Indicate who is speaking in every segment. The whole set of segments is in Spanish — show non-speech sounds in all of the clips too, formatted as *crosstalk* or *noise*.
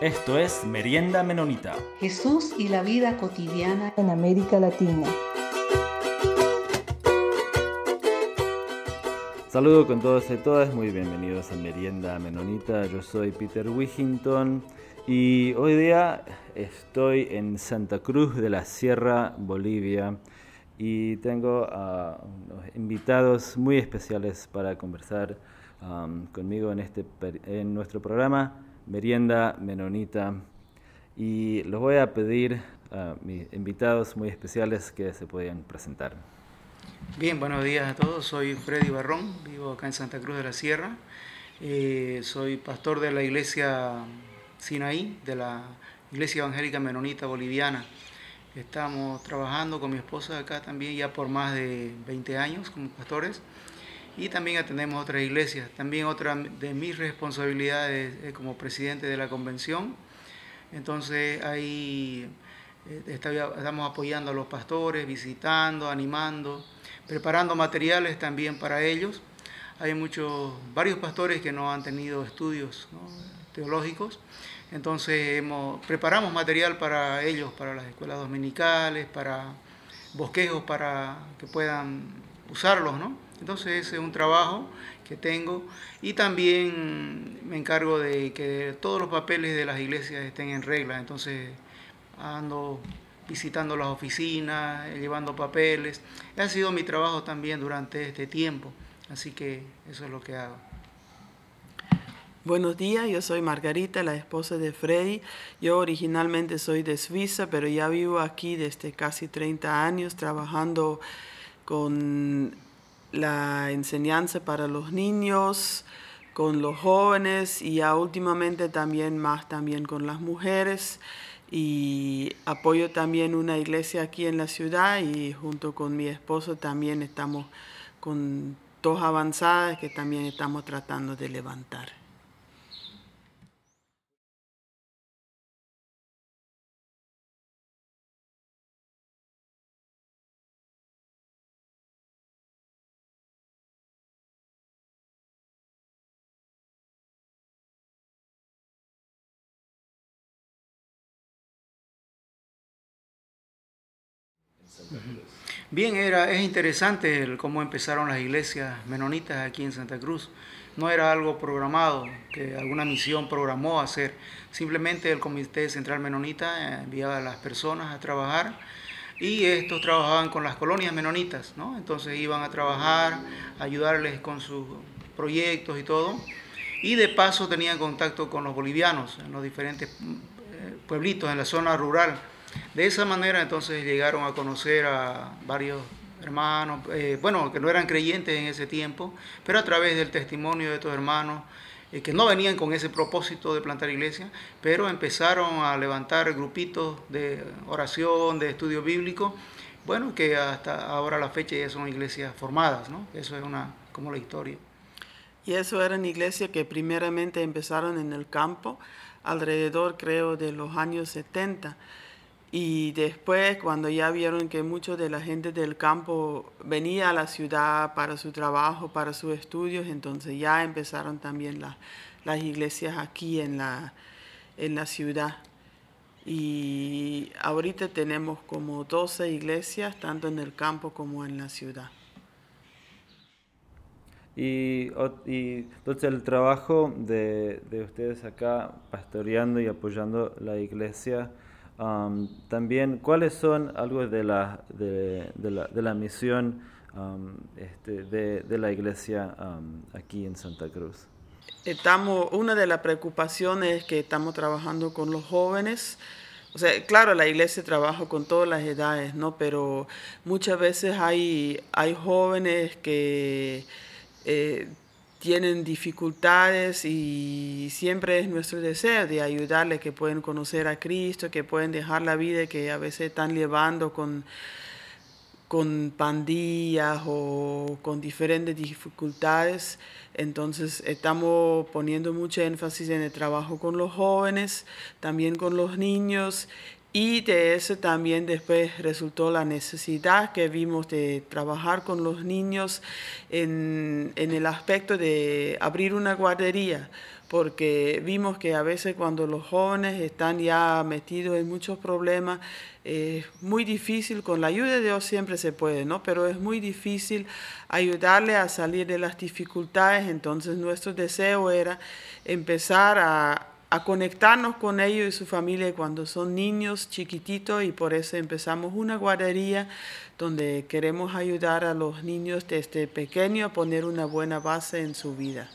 Speaker 1: Esto es Merienda Menonita.
Speaker 2: Jesús y la vida cotidiana
Speaker 3: en América Latina.
Speaker 4: Saludo con todos y todas, muy bienvenidos a Merienda Menonita. Yo soy Peter Wigington y hoy día estoy en Santa Cruz de la Sierra, Bolivia, y tengo a unos invitados muy especiales para conversar um, conmigo en, este, en nuestro programa Merienda Menonita. Y los voy a pedir a mis invitados muy especiales que se puedan presentar.
Speaker 5: Bien, buenos días a todos. Soy Freddy Barrón, vivo acá en Santa Cruz de la Sierra. Eh, soy pastor de la iglesia Sinaí, de la Iglesia Evangélica Menonita Boliviana. Estamos trabajando con mi esposa acá también ya por más de 20 años como pastores y también atendemos otras iglesias. También otra de mis responsabilidades es como presidente de la convención. Entonces ahí eh, estamos apoyando a los pastores, visitando, animando, preparando materiales también para ellos. Hay muchos, varios pastores que no han tenido estudios teológicos entonces hemos, preparamos material para ellos, para las escuelas dominicales, para bosquejos para que puedan usarlos, ¿no? Entonces ese es un trabajo que tengo y también me encargo de que todos los papeles de las iglesias estén en regla. Entonces ando visitando las oficinas, llevando papeles. Ha sido mi trabajo también durante este tiempo, así que eso es lo que hago.
Speaker 6: Buenos días, yo soy Margarita, la esposa de Freddy. Yo originalmente soy de Suiza, pero ya vivo aquí desde casi 30 años trabajando con la enseñanza para los niños, con los jóvenes y ya últimamente también más también con las mujeres. Y apoyo también una iglesia aquí en la ciudad y junto con mi esposo también estamos con dos avanzadas que también estamos tratando de levantar.
Speaker 5: Bien, era, es interesante cómo empezaron las iglesias menonitas aquí en Santa Cruz. No era algo programado, que alguna misión programó hacer. Simplemente el Comité Central Menonita enviaba a las personas a trabajar y estos trabajaban con las colonias menonitas, ¿no? Entonces iban a trabajar, ayudarles con sus proyectos y todo. Y de paso tenían contacto con los bolivianos en los diferentes eh, pueblitos en la zona rural de esa manera entonces llegaron a conocer a varios hermanos, eh, bueno, que no eran creyentes en ese tiempo, pero a través del testimonio de estos hermanos, eh, que no venían con ese propósito de plantar iglesia, pero empezaron a levantar grupitos de oración, de estudio bíblico, bueno, que hasta ahora la fecha ya son iglesias formadas, ¿no? Eso es una, como la historia.
Speaker 6: Y eso eran iglesias que primeramente empezaron en el campo, alrededor creo de los años 70 y después, cuando ya vieron que mucha de la gente del campo venía a la ciudad para su trabajo, para sus estudios, entonces ya empezaron también las iglesias aquí en la, en la ciudad. Y ahorita tenemos como 12 iglesias, tanto en el campo como en la ciudad.
Speaker 4: Y, y entonces el trabajo de, de ustedes acá, pastoreando y apoyando la iglesia, también, ¿cuáles son algo de la, de, la, de la, misión este, de, de, la iglesia aquí en Santa Cruz?
Speaker 6: Estamos, una de las preocupaciones es que estamos trabajando con los jóvenes. O sea, claro, la iglesia trabaja con todas las edades, ¿no? Pero muchas veces hay, hay jóvenes que eh, tienen dificultades y siempre es nuestro deseo de ayudarles que pueden conocer a Cristo, que pueden dejar la vida que a veces están llevando con, con pandillas o con diferentes dificultades. Entonces estamos poniendo mucho énfasis en el trabajo con los jóvenes, también con los niños Y de ese también después resultó la necesidad que vimos de trabajar con los niños en, en el aspecto de abrir una guardería, porque vimos que a veces cuando los jóvenes están ya metidos en muchos problemas, es muy difícil, con la ayuda de Dios siempre se puede, ¿no? Pero es muy difícil ayudarle a salir de las dificultades, entonces nuestro deseo era empezar a, a conectarnos con ellos y su familia cuando son niños chiquititos y por eso empezamos una guardería donde queremos ayudar a los niños desde pequeño a poner una buena base en su vida.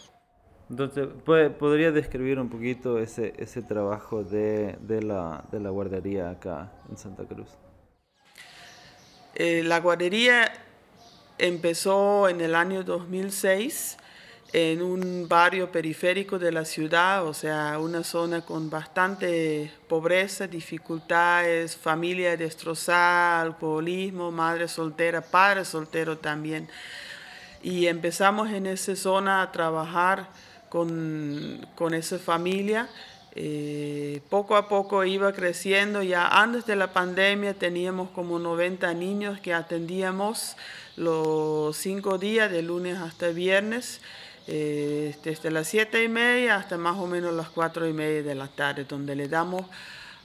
Speaker 4: Entonces, ¿podría describir un poquito ese, ese trabajo de, de, la, de la guardería acá en Santa Cruz?
Speaker 6: Eh, la guardería empezó en el año 2006 en un barrio periférico de la ciudad, o sea, una zona con bastante pobreza, dificultades, familia destrozada, alcoholismo, madre soltera, padre soltero también. Y empezamos en esa zona a trabajar con, con esa familia. Eh, poco a poco iba creciendo, ya antes de la pandemia teníamos como 90 niños que atendíamos los cinco días, de lunes hasta viernes eh, desde las siete y media hasta más o menos las cuatro y media de la tarde, donde le damos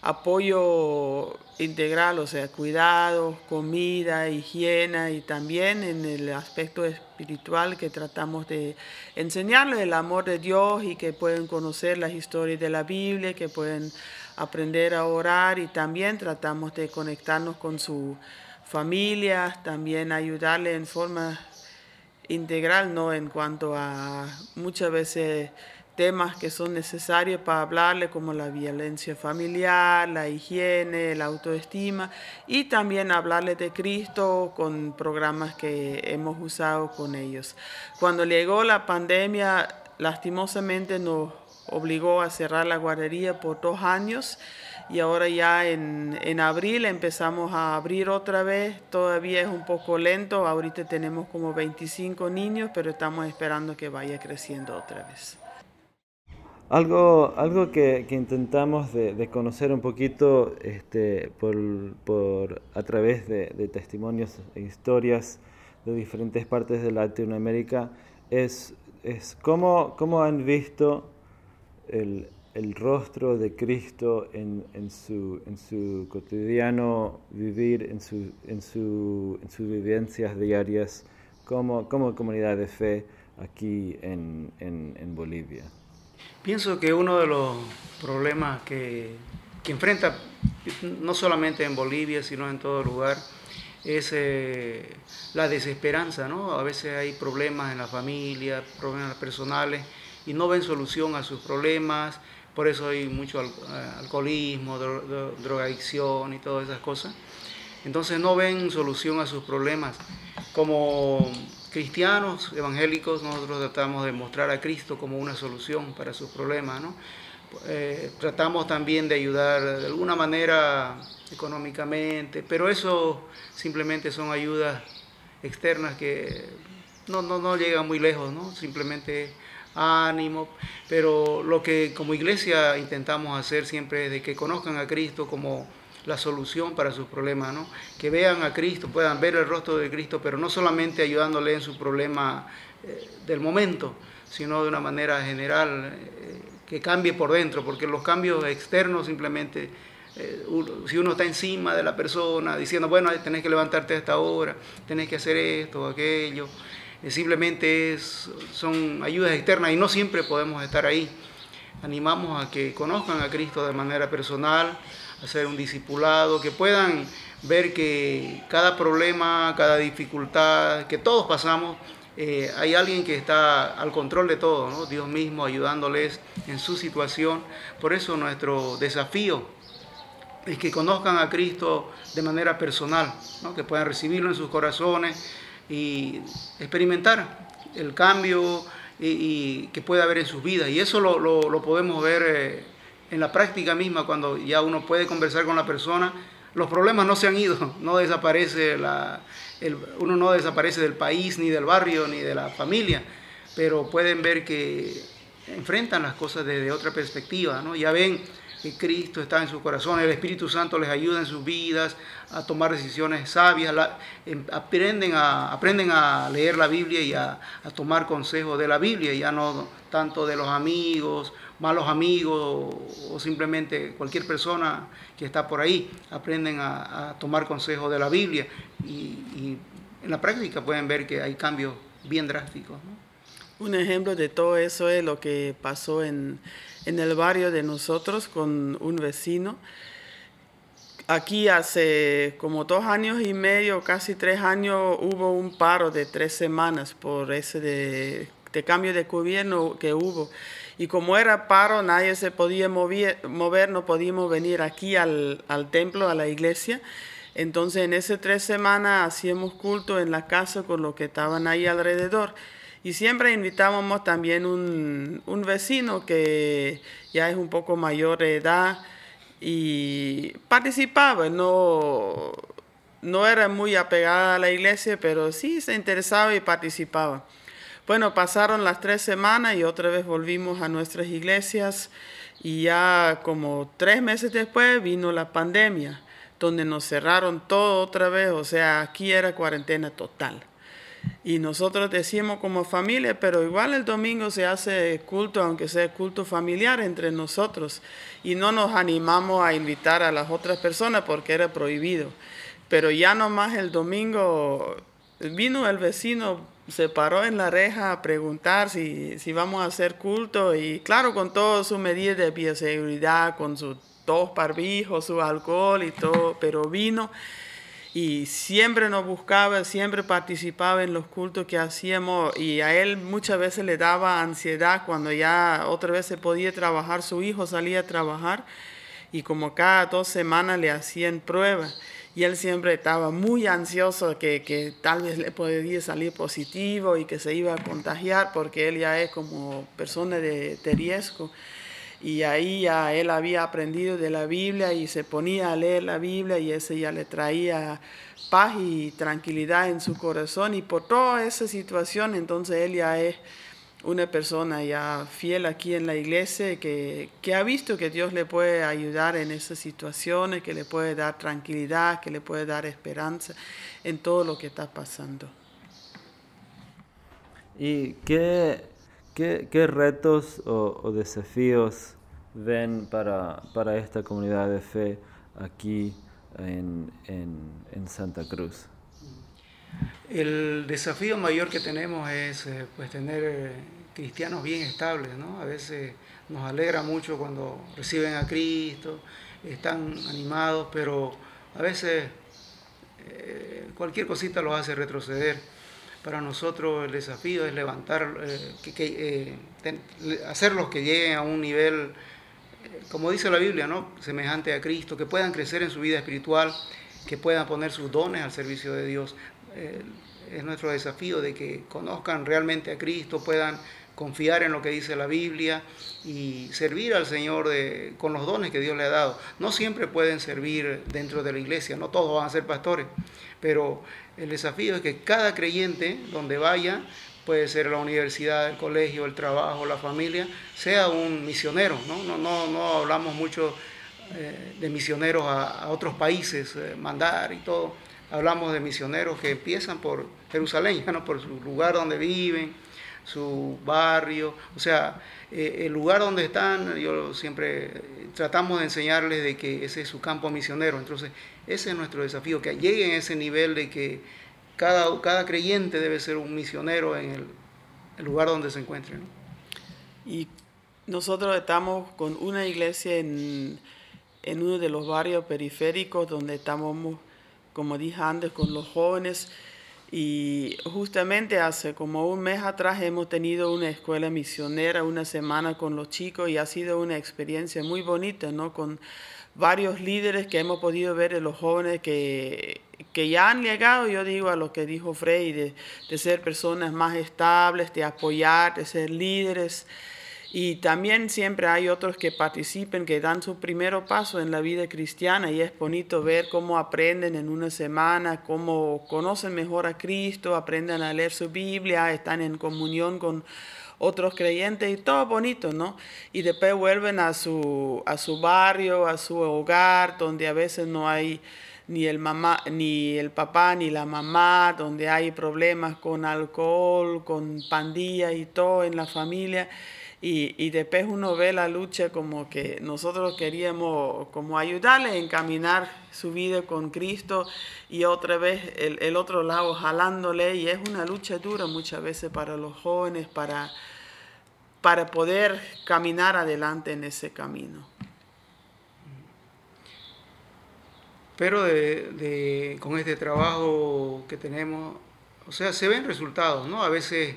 Speaker 6: apoyo integral, o sea, cuidados, comida, higiene y también en el aspecto espiritual que tratamos de enseñarles el amor de Dios y que pueden conocer las historias de la Biblia, que pueden aprender a orar y también tratamos de conectarnos con su familia, también ayudarle en forma integral, ¿no? En cuanto a muchas veces temas que son necesarios para hablarle, como la violencia familiar, la higiene, la autoestima, y también hablarle de Cristo con programas que hemos usado con ellos. Cuando llegó la pandemia, lastimosamente nos obligó a cerrar la guardería por dos años y ahora ya en, en, abril empezamos a abrir otra vez, todavía es un poco lento, ahorita tenemos como 25 niños, pero estamos esperando que vaya creciendo otra vez.
Speaker 4: Algo, algo que, que intentamos de, de, conocer un poquito este, por, por, a través de, de, testimonios e historias de diferentes partes de Latinoamérica es, es cómo, cómo han visto el, el rostro de Cristo en, su, en su cotidiano vivir, en, su, en, su, en sus vivencias diarias como, como comunidad de fe aquí en, en, en, Bolivia?
Speaker 5: Pienso que uno de los problemas que, que, enfrenta, no solamente en Bolivia, sino en todo lugar, es eh, la desesperanza, ¿no? A veces hay problemas en la familia, problemas personales, y no ven solución a sus problemas, por eso hay mucho eh, alcoholismo, drogadicción y todas esas cosas. Entonces no ven solución a sus problemas. Como cristianos evangélicos nosotros tratamos de mostrar a Cristo como una solución para sus problemas. ¿no? Eh, tratamos también de ayudar de alguna manera económicamente, pero eso simplemente son ayudas externas que no, no, no llegan muy lejos, ¿no? simplemente ánimo, pero lo que como iglesia intentamos hacer siempre es de que conozcan a Cristo como la solución para sus problemas, ¿no? que vean a Cristo, puedan ver el rostro de Cristo, pero no solamente ayudándole en su problema eh, del momento, sino de una manera general, eh, que cambie por dentro, porque los cambios externos simplemente, eh, si uno está encima de la persona diciendo, bueno, tenés que levantarte a esta hora, tenés que hacer esto aquello, simplemente son ayudas externas y no siempre podemos estar ahí. Animamos a que conozcan a Cristo de manera personal, a ser un discipulado, que puedan ver que cada problema, cada dificultad que todos pasamos, eh, hay alguien que está al control de todo, Dios mismo ayudándoles en su situación. Por eso nuestro desafío es que conozcan a Cristo de manera personal, que puedan recibirlo en sus corazones y experimentar el cambio y, que puede haber en sus vidas. Y eso lo, lo, podemos ver eh, en la práctica misma, cuando ya uno puede conversar con la persona. Los problemas no se han ido, *laughs* no desaparece la, el, uno no desaparece del país, ni del barrio, ni de la familia, pero pueden ver que enfrentan las cosas desde otra perspectiva, ¿no? Ya ven que Cristo está en su corazón, el Espíritu Santo les ayuda en sus vidas a tomar decisiones sabias, em, aprenden, a, aprenden a leer la Biblia y a, tomar consejos de la Biblia, ya no tanto de los amigos, malos amigos o simplemente cualquier persona que está por ahí, aprenden a, tomar consejos de la Biblia y, en la práctica pueden ver que hay cambios bien drásticos.
Speaker 6: Un ejemplo de todo eso es lo que pasó en, en el barrio de nosotros con un vecino. Aquí hace como dos años y medio, casi tres años, hubo un paro de tres semanas por ese de, de cambio de gobierno que hubo. Y como era paro, nadie se podía mover, no podíamos venir aquí al, al templo, a la iglesia. Entonces en esas tres semanas hacíamos culto en la casa con los que estaban ahí alrededor. Y siempre invitábamos también un, un vecino que ya es un poco mayor de edad y participaba, no, no era muy apegada a la iglesia, pero sí se interesaba y participaba. Bueno, pasaron las tres semanas y otra vez volvimos a nuestras iglesias y ya como tres meses después vino la pandemia, donde nos cerraron todo otra vez, o sea, aquí era cuarentena total. Y nosotros decimos como familia, pero igual el domingo se hace culto, aunque sea culto familiar entre nosotros. Y no nos animamos a invitar a las otras personas porque era prohibido. Pero ya nomás el domingo vino el vecino, se paró en la reja a preguntar si, si vamos a hacer culto. Y claro, con todas sus medidas de bioseguridad, con sus dos barbijos, su alcohol y todo, pero vino y siempre nos buscaba, siempre participaba en los cultos que hacíamos y a él muchas veces le daba ansiedad cuando ya otra vez se podía trabajar, su hijo salía a trabajar y como cada dos semanas le hacían pruebas. Y él siempre estaba muy ansioso que, que tal vez le podía salir positivo y que se iba a contagiar porque él ya es como persona de, de riesgo y ahí ya él había aprendido de la Biblia y se ponía a leer la Biblia y ese ya le traía paz y tranquilidad en su corazón y por toda esa situación entonces él ya es una persona ya fiel aquí en la iglesia que, que ha visto que Dios le puede ayudar en esas situaciones, que le puede dar tranquilidad, que le puede dar esperanza en todo lo que está pasando.
Speaker 4: ¿Y qué ¿Qué, retos o, desafíos ven para, para, esta comunidad de fe aquí en, en, Santa Cruz?
Speaker 5: El desafío mayor que tenemos es eh, pues, tener eh, cristianos bien estables. ¿no? A veces nos alegra mucho cuando reciben a Cristo, están animados, pero a veces eh, cualquier cosita los hace retroceder para nosotros el desafío es levantar, eh, que, eh, hacerlos que lleguen a un nivel, eh, como dice la Biblia, ¿no? semejante a Cristo, que puedan crecer en su vida espiritual, que puedan poner sus dones al servicio de Dios. es nuestro desafío de que conozcan realmente a Cristo, puedan confiar en lo que dice la Biblia y servir al Señor de, con los dones que Dios le ha dado. No siempre pueden servir dentro de la iglesia, no todos van a ser pastores, pero el desafío es que cada creyente, donde vaya, puede ser la universidad, el colegio, el trabajo, la familia, sea un misionero. No, no, no, no hablamos mucho eh, de misioneros a, otros países, eh, mandar y todo. Hablamos de misioneros que empiezan por Jerusalén, *laughs* ¿no? por su lugar donde viven, su barrio, o sea, eh, el lugar donde están, yo siempre tratamos de enseñarles de que ese es su campo misionero. Entonces, ese es nuestro desafío, que lleguen a ese nivel de que cada, cada creyente debe ser un misionero en el, lugar donde se encuentre.
Speaker 6: Y nosotros estamos con una iglesia en, en uno de los barrios periféricos donde estamos, como dije antes, con los jóvenes. Y justamente hace como un mes atrás hemos tenido una escuela misionera, una semana con los chicos y ha sido una experiencia muy bonita, ¿no? Con varios líderes que hemos podido ver de los jóvenes que, que ya han llegado, yo digo a lo que dijo Frey, de, de, ser personas más estables, de apoyar, de ser líderes. Y también siempre hay otros que participen, que dan su primer paso en la vida cristiana y es bonito ver cómo aprenden en una semana, cómo conocen mejor a Cristo, aprenden a leer su Biblia, están en comunión con otros creyentes y todo bonito, ¿no? Y después vuelven a su, a su barrio, a su hogar, donde a veces no hay ni el, mamá, ni el papá ni la mamá, donde hay problemas con alcohol, con pandillas y todo en la familia. Y, después uno ve la lucha como que nosotros queríamos como ayudarle a encaminar su vida con Cristo y otra vez el, otro lado jalándole y es una lucha dura muchas veces para los jóvenes para, para poder caminar adelante en ese camino.
Speaker 5: Pero de, con este trabajo que tenemos, o sea, se ven resultados, ¿no? A veces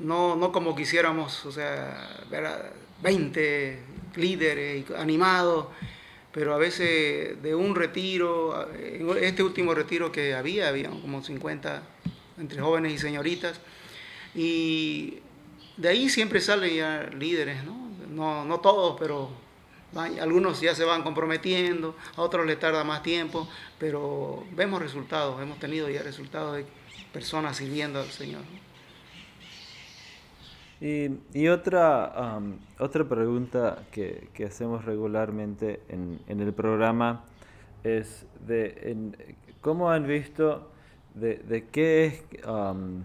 Speaker 5: no, no como quisiéramos, o sea, ver a 20 líderes animados, pero a veces de un retiro, este último retiro que había, había como 50 entre jóvenes y señoritas, y de ahí siempre salen ya líderes, ¿no? No, no todos, pero algunos ya se van comprometiendo, a otros les tarda más tiempo, pero vemos resultados, hemos tenido ya resultados de personas sirviendo al Señor.
Speaker 4: Y, y otra, um, otra pregunta que, hacemos regularmente en, el programa es de en, cómo han visto de, qué es um,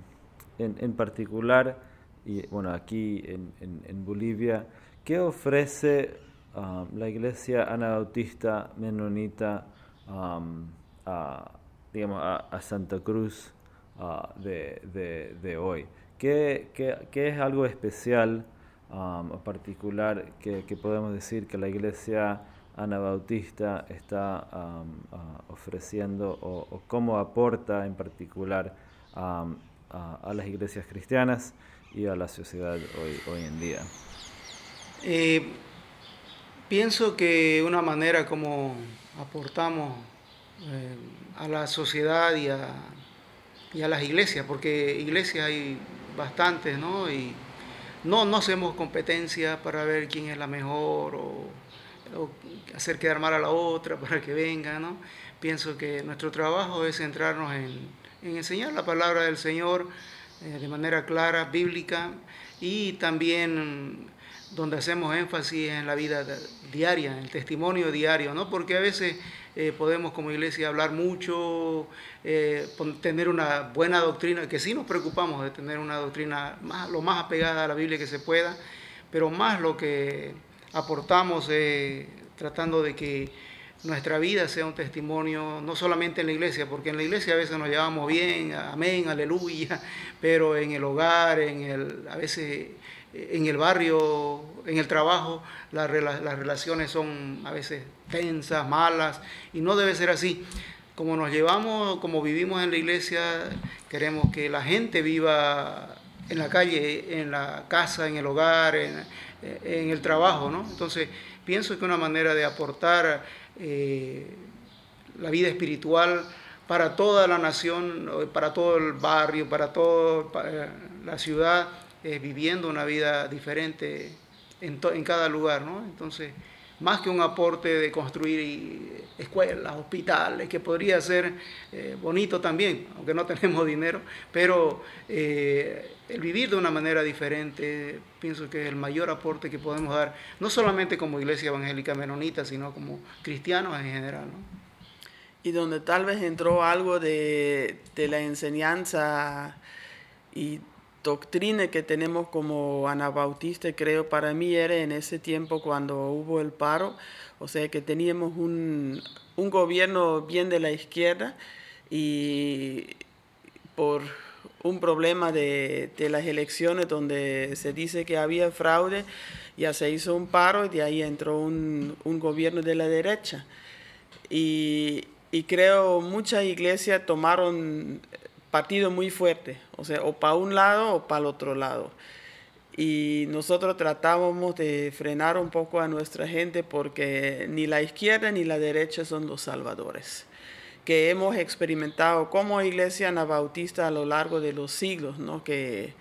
Speaker 4: en, en, particular, y bueno, aquí en, Bolivia, qué ofrece um, la iglesia anabautista menonita a, digamos, a, Santa Cruz uh, de, de hoy. ¿Qué, qué, qué es algo especial um, particular que, que, podemos decir que la iglesia anabautista está um, ofreciendo o, o, cómo aporta en particular um, a, a, las iglesias cristianas y a la sociedad hoy, hoy en día?
Speaker 5: Eh, pienso que una manera como aportamos eh, a la sociedad y a, y a las iglesias, porque iglesias hay bastantes, ¿no? Y no, hacemos competencia para ver quién es la mejor o, hacer quedar mal a la otra *laughs* para que venga, ¿no? Pienso que nuestro trabajo es centrarnos en, en enseñar la palabra del Señor eh, de manera clara, bíblica, y también donde hacemos énfasis en la vida diaria, en el testimonio diario, ¿no? Porque a veces eh, podemos como iglesia hablar mucho, eh, tener una buena doctrina, que sí nos preocupamos de tener una doctrina más, lo más apegada a la Biblia que se pueda, pero más lo que aportamos eh, tratando de que nuestra vida sea un testimonio, no solamente en la iglesia, porque en la iglesia a veces nos llevamos bien, amén, aleluya, *laughs* pero en el hogar, en el, a veces en el barrio, en el trabajo, las, las relaciones son a veces tensas, malas, y no debe ser así. Como nos llevamos, como vivimos en la iglesia, queremos que la gente viva en la calle, en la casa, en el hogar, en, en el trabajo, ¿no? Entonces, pienso que una manera de aportar eh, la vida espiritual para toda la nación, para todo el barrio, para toda la ciudad, eh, viviendo una vida diferente en, en, cada lugar, ¿no? Entonces, más que un aporte de construir escuelas, hospitales, que podría ser eh, bonito también, aunque no *laughs* tenemos dinero, pero eh, el vivir de una manera diferente, pienso que es el mayor aporte que podemos dar, no solamente como iglesia evangélica menonita, sino como cristianos en general. ¿no?
Speaker 6: Y donde tal vez entró algo de, de la enseñanza y doctrina que tenemos como anabautista, creo, para mí era en ese tiempo cuando hubo el paro, o sea que teníamos un, un gobierno bien de la izquierda y por un problema de, de, las elecciones donde se dice que había fraude, ya se hizo un paro y de ahí entró un, un gobierno de la derecha. Y, y creo muchas iglesias tomaron partido muy fuerte, o sea, o para un lado o para el otro lado. Y nosotros tratábamos de frenar un poco a nuestra gente porque ni la izquierda ni la derecha son los salvadores, que hemos experimentado como iglesia anabautista a lo largo de los siglos, ¿no? que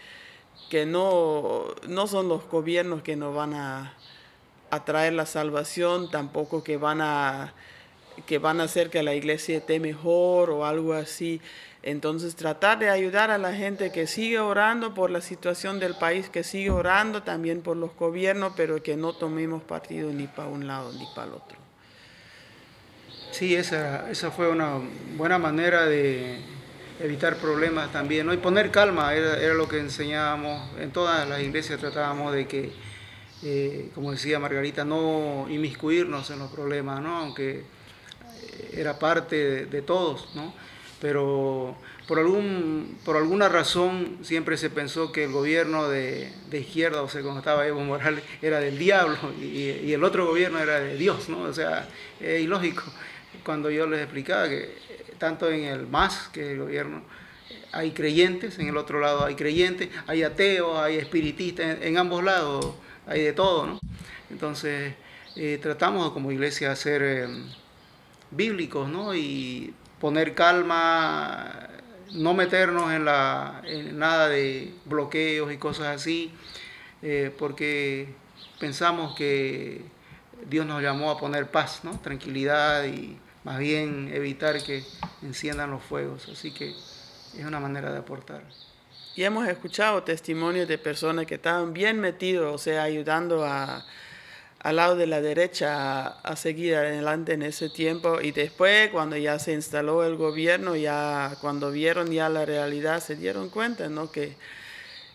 Speaker 6: que no, no son los gobiernos que nos van a, a traer la salvación, tampoco que van a que van a hacer que la iglesia esté mejor o algo así. Entonces tratar de ayudar a la gente que sigue orando por la situación del país, que sigue orando también por los gobiernos, pero que no tomemos partido ni para un lado ni para el otro.
Speaker 5: Sí, esa, esa fue una buena manera de evitar problemas también, ¿no? Y poner calma, era, era lo que enseñábamos, en todas las iglesias tratábamos de que, eh, como decía Margarita, no inmiscuirnos en los problemas, ¿no? Aunque era parte de, de todos, ¿no? Pero por, algún, por alguna razón siempre se pensó que el gobierno de, izquierda, o sea, cuando estaba Evo Morales, era del diablo y, el otro gobierno era de Dios, ¿no? O sea, es ilógico. Cuando yo les explicaba que tanto en el MAS, que el gobierno, hay creyentes, en el otro lado hay creyentes, hay ateos, hay espiritistas, en, ambos lados hay de todo, ¿no? Entonces, eh, tratamos como iglesia de ser eh, bíblicos, ¿no? Y poner calma, no meternos en, la, en nada de bloqueos y cosas así, eh, porque pensamos que Dios nos llamó a poner paz, ¿no? tranquilidad y más bien evitar que enciendan los fuegos. Así que es una manera de aportar.
Speaker 6: Y hemos escuchado testimonios de personas que estaban bien metidos, o sea, ayudando a, al lado de la derecha a, seguir adelante en ese tiempo y después cuando ya se instaló el gobierno, ya cuando vieron ya la realidad se dieron cuenta, ¿no? Que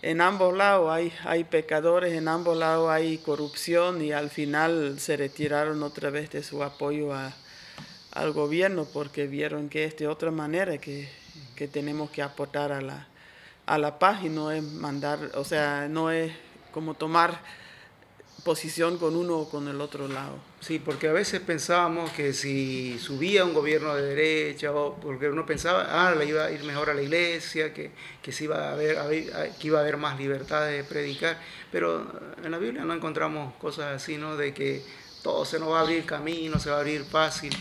Speaker 6: en ambos lados hay, hay pecadores, en ambos lados hay corrupción y al final se retiraron otra vez de su apoyo a, al gobierno porque vieron que es de otra manera que, que tenemos que aportar a la, a la paz y no es mandar, o sea, no es como tomar posición con uno o con el otro lado.
Speaker 5: Sí, porque a veces pensábamos que si subía un gobierno de derecha, o porque uno pensaba, ah, le iba a ir mejor a la iglesia, que, que, se iba a haber, que iba a haber más libertad de predicar, pero en la Biblia no encontramos cosas así, ¿no? De que todo se nos va a abrir camino, se va a abrir fácil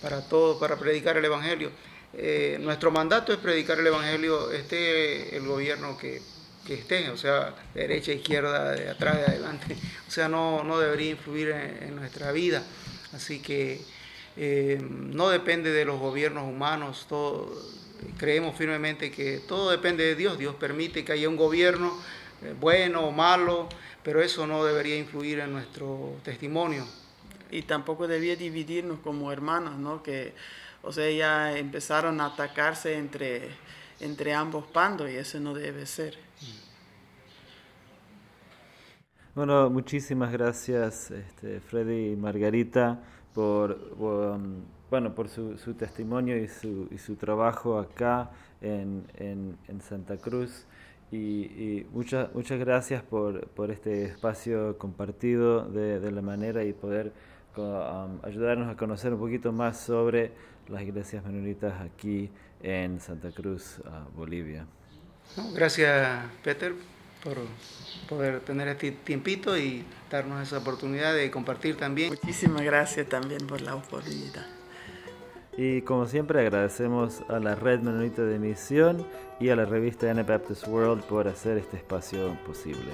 Speaker 5: para todos, para predicar el Evangelio. Eh, nuestro mandato es predicar el Evangelio, este el gobierno que que estén, o sea, derecha, izquierda, de atrás, de adelante, *laughs* o sea, no, no debería influir en, nuestra vida. Así que eh, no depende de los gobiernos humanos, creemos firmemente que todo depende de Dios, Dios permite que haya un gobierno eh, bueno o malo, pero eso no debería influir en nuestro testimonio.
Speaker 6: Y tampoco debía dividirnos como hermanos, ¿no? Que, o sea, ya empezaron a atacarse entre, entre ambos bandos y eso no debe ser.
Speaker 4: Bueno, muchísimas gracias este, Freddy y Margarita por, um, bueno, por su, su, testimonio y su, y su trabajo acá en, en, Santa Cruz. Y, y, muchas, muchas gracias por, por este espacio compartido de, de la manera y poder um, ayudarnos a conocer un poquito más sobre las iglesias menonitas aquí en Santa Cruz, uh, Bolivia.
Speaker 5: Gracias, Peter, por poder tener este tiempito y darnos esa oportunidad de compartir también.
Speaker 6: Muchísimas gracias también por la oportunidad.
Speaker 4: Y como siempre agradecemos a la Red Menonita de Misión y a la revista Anabaptist World por hacer este espacio posible.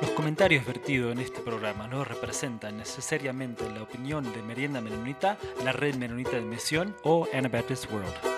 Speaker 1: Los comentarios vertidos en este programa no representan necesariamente la opinión de Merienda Menonita, la Red Menonita de Misión o Anabaptist World.